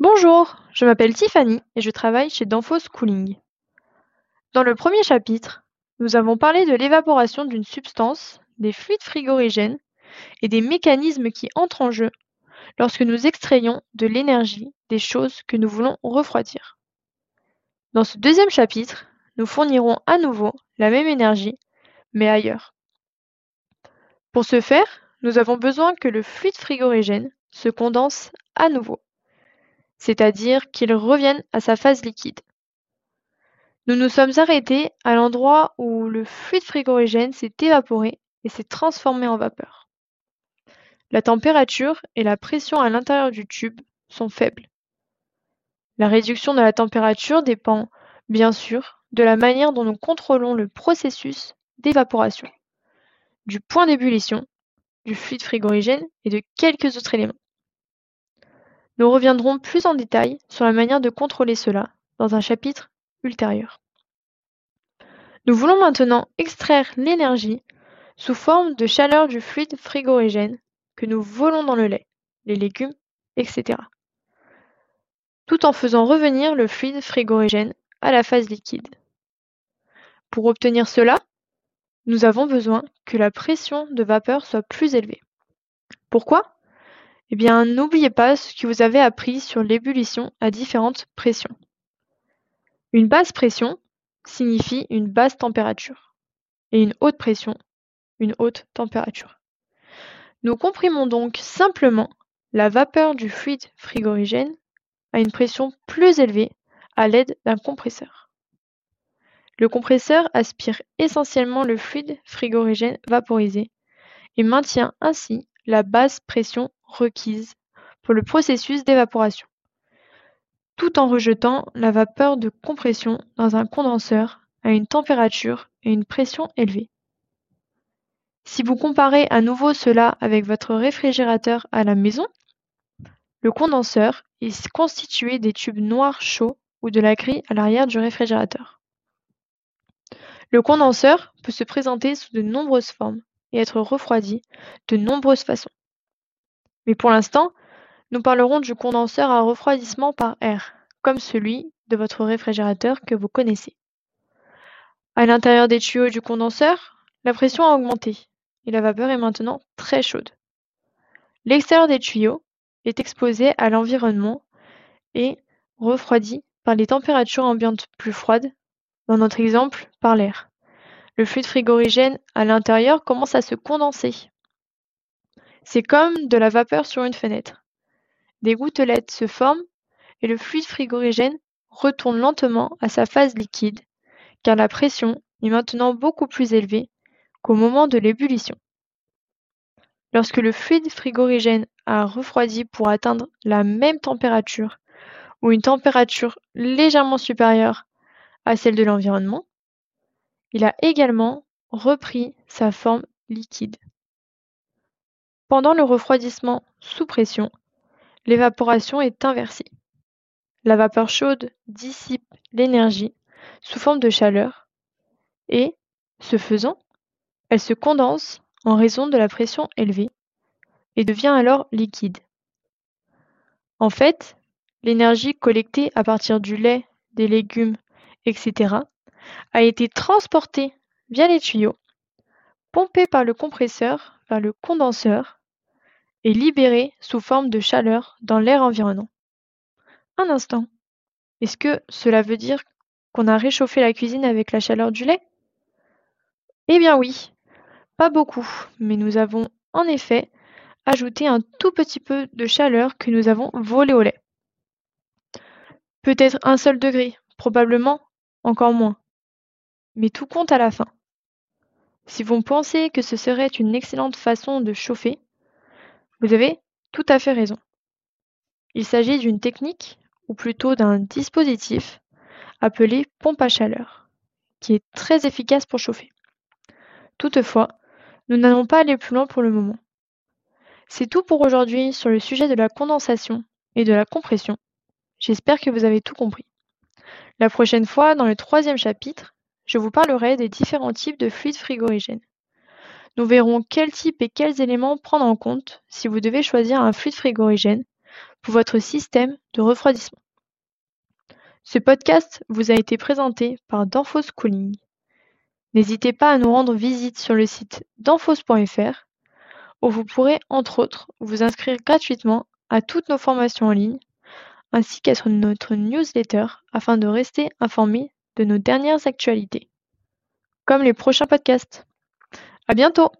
Bonjour, je m'appelle Tiffany et je travaille chez Danfoss Cooling. Dans le premier chapitre, nous avons parlé de l'évaporation d'une substance, des fluides frigorigènes et des mécanismes qui entrent en jeu lorsque nous extrayons de l'énergie des choses que nous voulons refroidir. Dans ce deuxième chapitre, nous fournirons à nouveau la même énergie, mais ailleurs. Pour ce faire, nous avons besoin que le fluide frigorigène se condense à nouveau, c'est-à-dire qu'il revienne à sa phase liquide. Nous nous sommes arrêtés à l'endroit où le fluide frigorigène s'est évaporé et s'est transformé en vapeur. La température et la pression à l'intérieur du tube sont faibles. La réduction de la température dépend, bien sûr, de la manière dont nous contrôlons le processus d'évaporation, du point d'ébullition, du fluide frigorigène et de quelques autres éléments. Nous reviendrons plus en détail sur la manière de contrôler cela dans un chapitre ultérieur. Nous voulons maintenant extraire l'énergie sous forme de chaleur du fluide frigorigène que nous volons dans le lait, les légumes, etc. Tout en faisant revenir le fluide frigorigène à la phase liquide. Pour obtenir cela, nous avons besoin que la pression de vapeur soit plus élevée. Pourquoi? Eh bien, n'oubliez pas ce que vous avez appris sur l'ébullition à différentes pressions. Une basse pression signifie une basse température et une haute pression, une haute température. Nous comprimons donc simplement la vapeur du fluide frigorigène à une pression plus élevée à l'aide d'un compresseur. Le compresseur aspire essentiellement le fluide frigorigène vaporisé et maintient ainsi la basse pression requise pour le processus d'évaporation tout en rejetant la vapeur de compression dans un condenseur à une température et une pression élevées. Si vous comparez à nouveau cela avec votre réfrigérateur à la maison, le condenseur est constitué des tubes noirs chauds ou de la grille à l'arrière du réfrigérateur. Le condenseur peut se présenter sous de nombreuses formes et être refroidi de nombreuses façons. Mais pour l'instant, nous parlerons du condenseur à refroidissement par air, comme celui de votre réfrigérateur que vous connaissez. À l'intérieur des tuyaux du condenseur, la pression a augmenté et la vapeur est maintenant très chaude. L'extérieur des tuyaux est exposé à l'environnement et refroidi par les températures ambiantes plus froides, dans notre exemple par l'air. Le fluide frigorigène à l'intérieur commence à se condenser. C'est comme de la vapeur sur une fenêtre. Des gouttelettes se forment et le fluide frigorigène retourne lentement à sa phase liquide, car la pression est maintenant beaucoup plus élevée qu'au moment de l'ébullition. Lorsque le fluide frigorigène a refroidi pour atteindre la même température ou une température légèrement supérieure à celle de l'environnement, il a également repris sa forme liquide. Pendant le refroidissement sous pression, L'évaporation est inversée. La vapeur chaude dissipe l'énergie sous forme de chaleur et, ce faisant, elle se condense en raison de la pression élevée et devient alors liquide. En fait, l'énergie collectée à partir du lait, des légumes, etc. a été transportée via les tuyaux, pompée par le compresseur vers le condenseur est libérée sous forme de chaleur dans l'air environnant. Un instant. Est-ce que cela veut dire qu'on a réchauffé la cuisine avec la chaleur du lait? Eh bien oui, pas beaucoup, mais nous avons en effet ajouté un tout petit peu de chaleur que nous avons volé au lait. Peut-être un seul degré, probablement encore moins. Mais tout compte à la fin. Si vous pensez que ce serait une excellente façon de chauffer, vous avez tout à fait raison. Il s'agit d'une technique, ou plutôt d'un dispositif, appelé pompe à chaleur, qui est très efficace pour chauffer. Toutefois, nous n'allons pas aller plus loin pour le moment. C'est tout pour aujourd'hui sur le sujet de la condensation et de la compression. J'espère que vous avez tout compris. La prochaine fois, dans le troisième chapitre, je vous parlerai des différents types de fluides frigorigènes. Nous verrons quels types et quels éléments prendre en compte si vous devez choisir un fluide frigorigène pour votre système de refroidissement. Ce podcast vous a été présenté par Danfoss Cooling. N'hésitez pas à nous rendre visite sur le site danfoss.fr où vous pourrez entre autres vous inscrire gratuitement à toutes nos formations en ligne ainsi qu'à notre newsletter afin de rester informé de nos dernières actualités, comme les prochains podcasts. À bientôt!